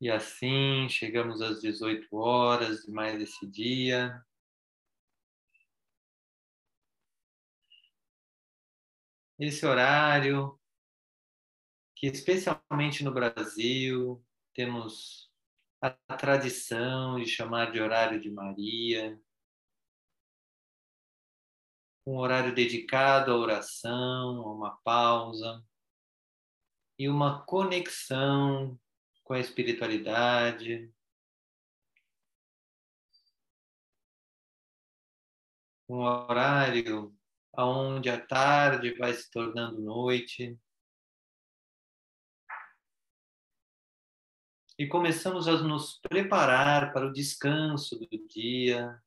E assim chegamos às 18 horas de mais esse dia. Esse horário que, especialmente no Brasil, temos a tradição de chamar de horário de Maria, um horário dedicado à oração, a uma pausa e uma conexão com a espiritualidade. Um horário onde a tarde vai se tornando noite. E começamos a nos preparar para o descanso do dia,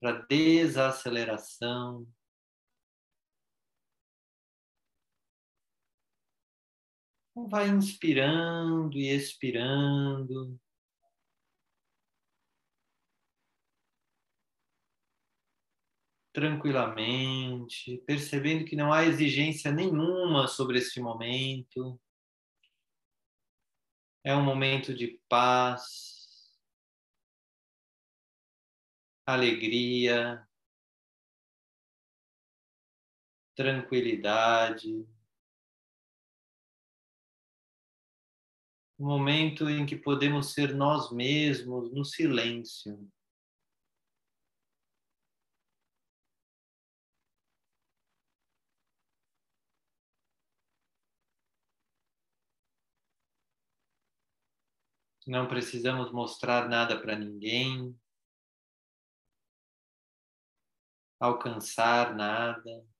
para a desaceleração. Vai inspirando e expirando. Tranquilamente, percebendo que não há exigência nenhuma sobre este momento. É um momento de paz, alegria, tranquilidade. Um momento em que podemos ser nós mesmos no silêncio. Não precisamos mostrar nada para ninguém, alcançar nada.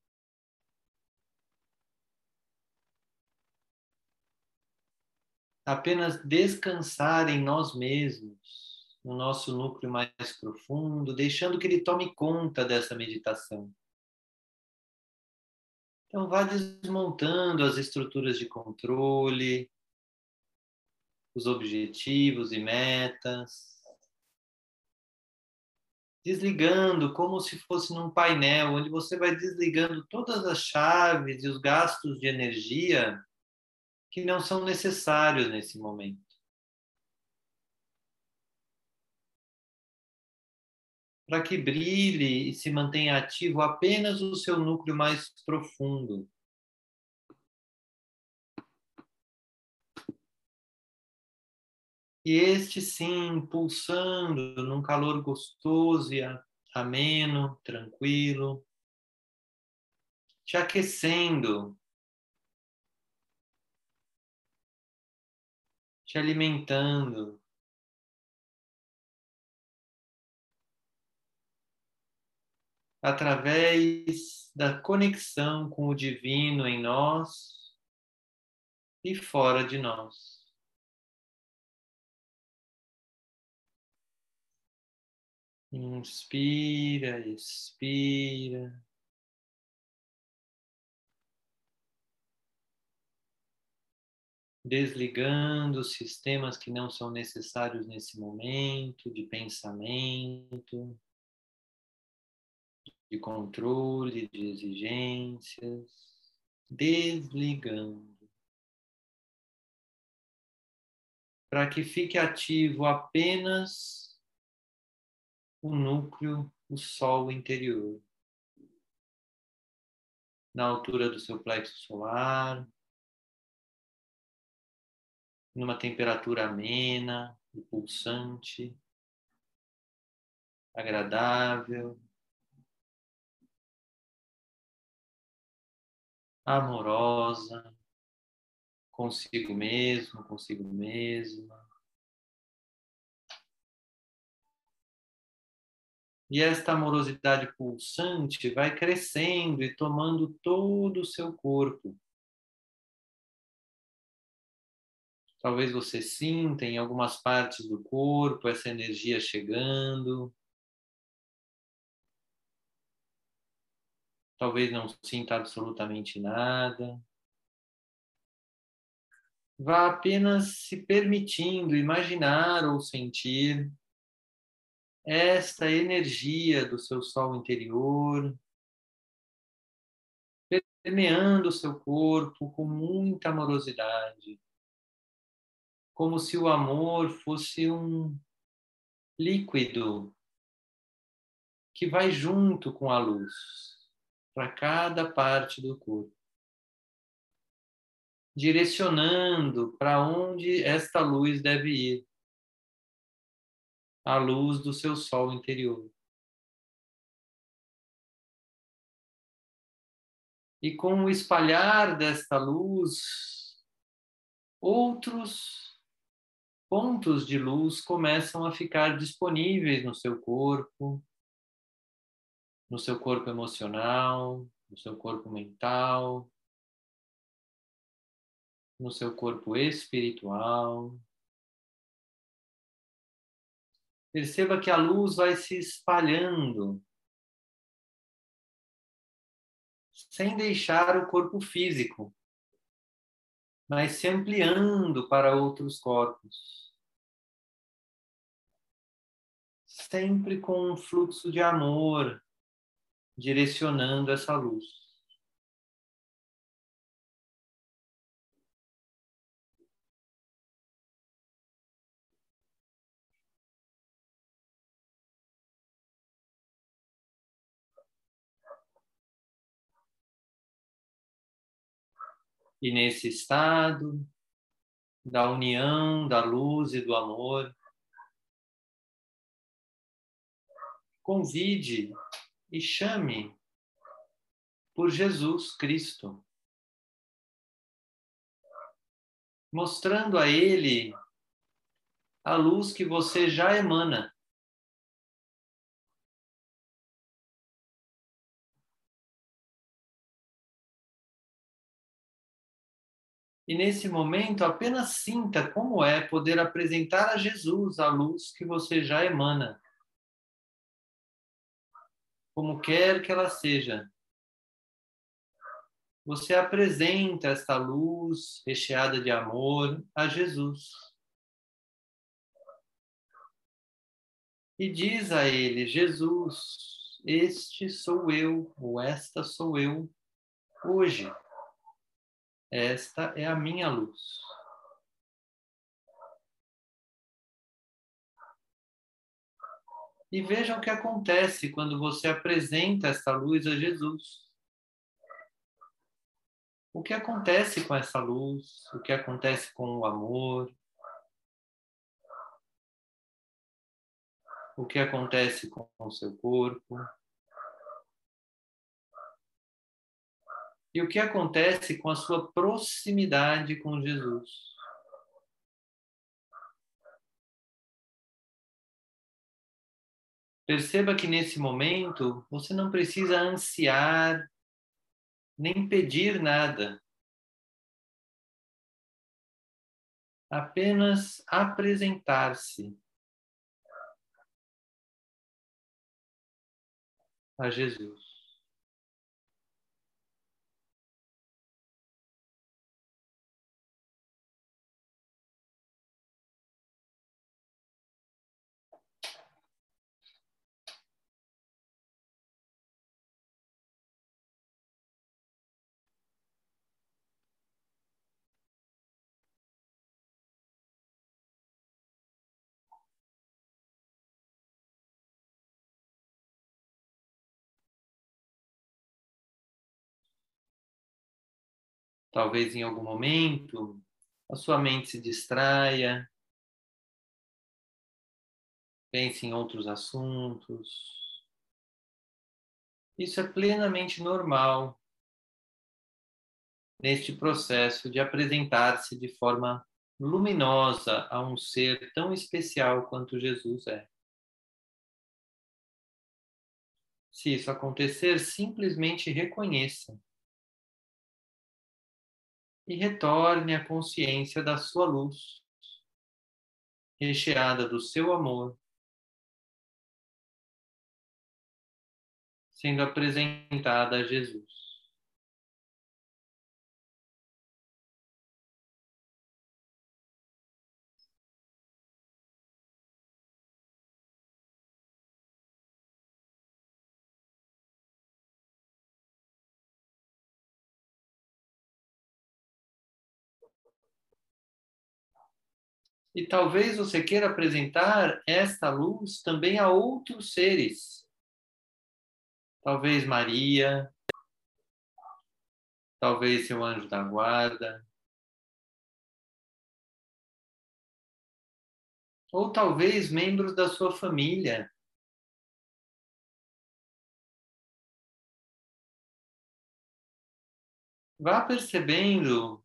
Apenas descansar em nós mesmos, no nosso núcleo mais profundo, deixando que ele tome conta dessa meditação. Então, vá desmontando as estruturas de controle, os objetivos e metas, desligando como se fosse num painel, onde você vai desligando todas as chaves e os gastos de energia que não são necessários nesse momento. Para que brilhe e se mantenha ativo apenas o seu núcleo mais profundo. E este sim, pulsando num calor gostoso e ameno, tranquilo, te aquecendo, te alimentando. Através da conexão com o divino em nós e fora de nós. Inspira, expira. Desligando sistemas que não são necessários nesse momento de pensamento, de controle, de exigências. Desligando. Para que fique ativo apenas o núcleo, o sol interior. Na altura do seu plexo solar, numa temperatura amena e pulsante, agradável, amorosa, consigo mesmo, consigo mesma. E esta amorosidade pulsante vai crescendo e tomando todo o seu corpo. Talvez você sinta em algumas partes do corpo essa energia chegando. Talvez não sinta absolutamente nada. Vá apenas se permitindo imaginar ou sentir esta energia do seu sol interior, permeando o seu corpo com muita amorosidade. Como se o amor fosse um líquido que vai junto com a luz para cada parte do corpo, direcionando para onde esta luz deve ir a luz do seu sol interior. E com o espalhar desta luz, outros pontos de luz começam a ficar disponíveis no seu corpo, no seu corpo emocional, no seu corpo mental, no seu corpo espiritual. Perceba que a luz vai se espalhando sem deixar o corpo físico, mas se ampliando para outros corpos. Sempre com um fluxo de amor direcionando essa luz. E nesse estado da união, da luz e do amor, convide e chame por Jesus Cristo, mostrando a Ele a luz que você já emana. E nesse momento, apenas sinta como é poder apresentar a Jesus a luz que você já emana. Como quer que ela seja. Você apresenta esta luz recheada de amor a Jesus. E diz a ele: Jesus, este sou eu, ou esta sou eu, hoje. Esta é a minha luz. E veja o que acontece quando você apresenta esta luz a Jesus. O que acontece com essa luz? O que acontece com o amor? O que acontece com o seu corpo? E o que acontece com a sua proximidade com Jesus? Perceba que nesse momento você não precisa ansiar nem pedir nada. Apenas apresentar-se a Jesus. Talvez em algum momento a sua mente se distraia, pense em outros assuntos. Isso é plenamente normal neste processo de apresentar-se de forma luminosa a um ser tão especial quanto Jesus é. Se isso acontecer, simplesmente reconheça e retorne à consciência da sua luz, recheada do seu amor, sendo apresentada a Jesus. E talvez você queira apresentar esta luz também a outros seres. Talvez Maria, talvez seu anjo da guarda, ou talvez membros da sua família. Vá percebendo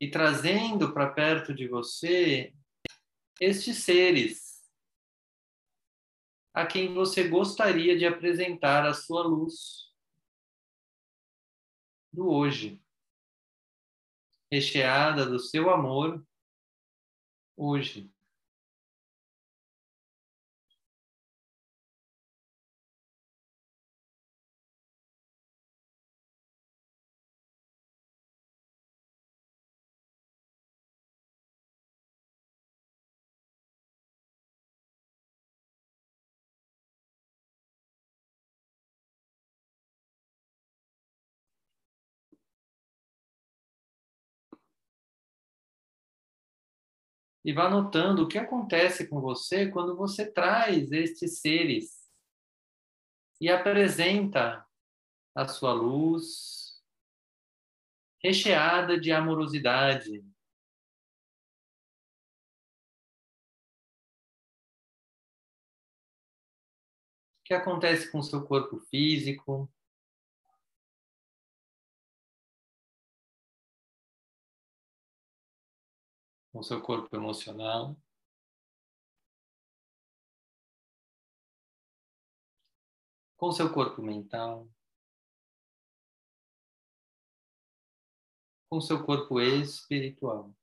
e trazendo para perto de você estes seres a quem você gostaria de apresentar a sua luz do hoje, recheada do seu amor hoje. E vá notando o que acontece com você quando você traz estes seres e apresenta a sua luz recheada de amorosidade. O que acontece com o seu corpo físico? Com seu corpo emocional. Com seu corpo mental. Com seu corpo espiritual.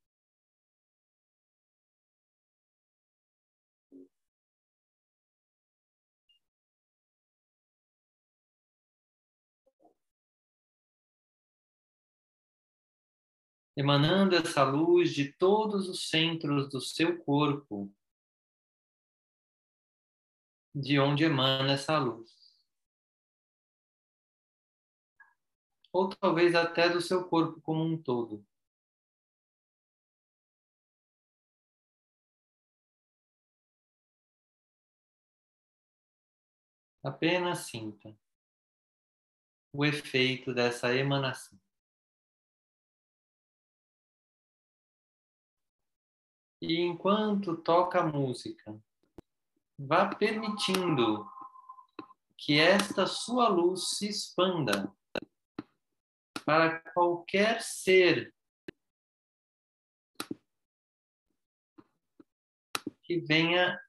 Emanando essa luz de todos os centros do seu corpo, de onde emana essa luz. Ou talvez até do seu corpo como um todo. Apenas sinta o efeito dessa emanação. E enquanto toca a música, vá permitindo que esta sua luz se expanda para qualquer ser que venha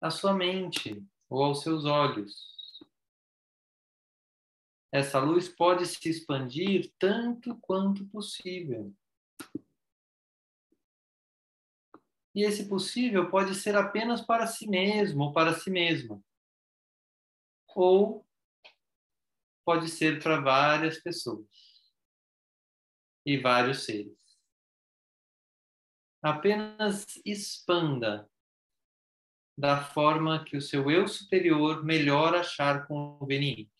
à sua mente ou aos seus olhos. Essa luz pode se expandir tanto quanto possível. E esse possível pode ser apenas para si mesmo ou para si mesma. Ou pode ser para várias pessoas e vários seres. Apenas expanda da forma que o seu eu superior melhor achar conveniente.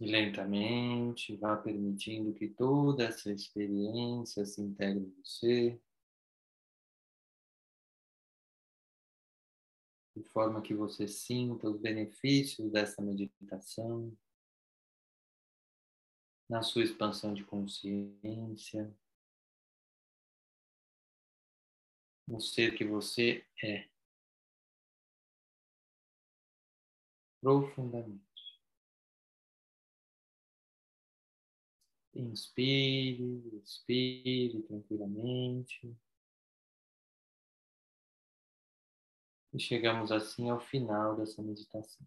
E lentamente vá permitindo que toda essa experiência se integre em você. De forma que você sinta os benefícios dessa meditação na sua expansão de consciência, no ser que você é. Profundamente. Inspire, expire tranquilamente. E chegamos assim ao final dessa meditação.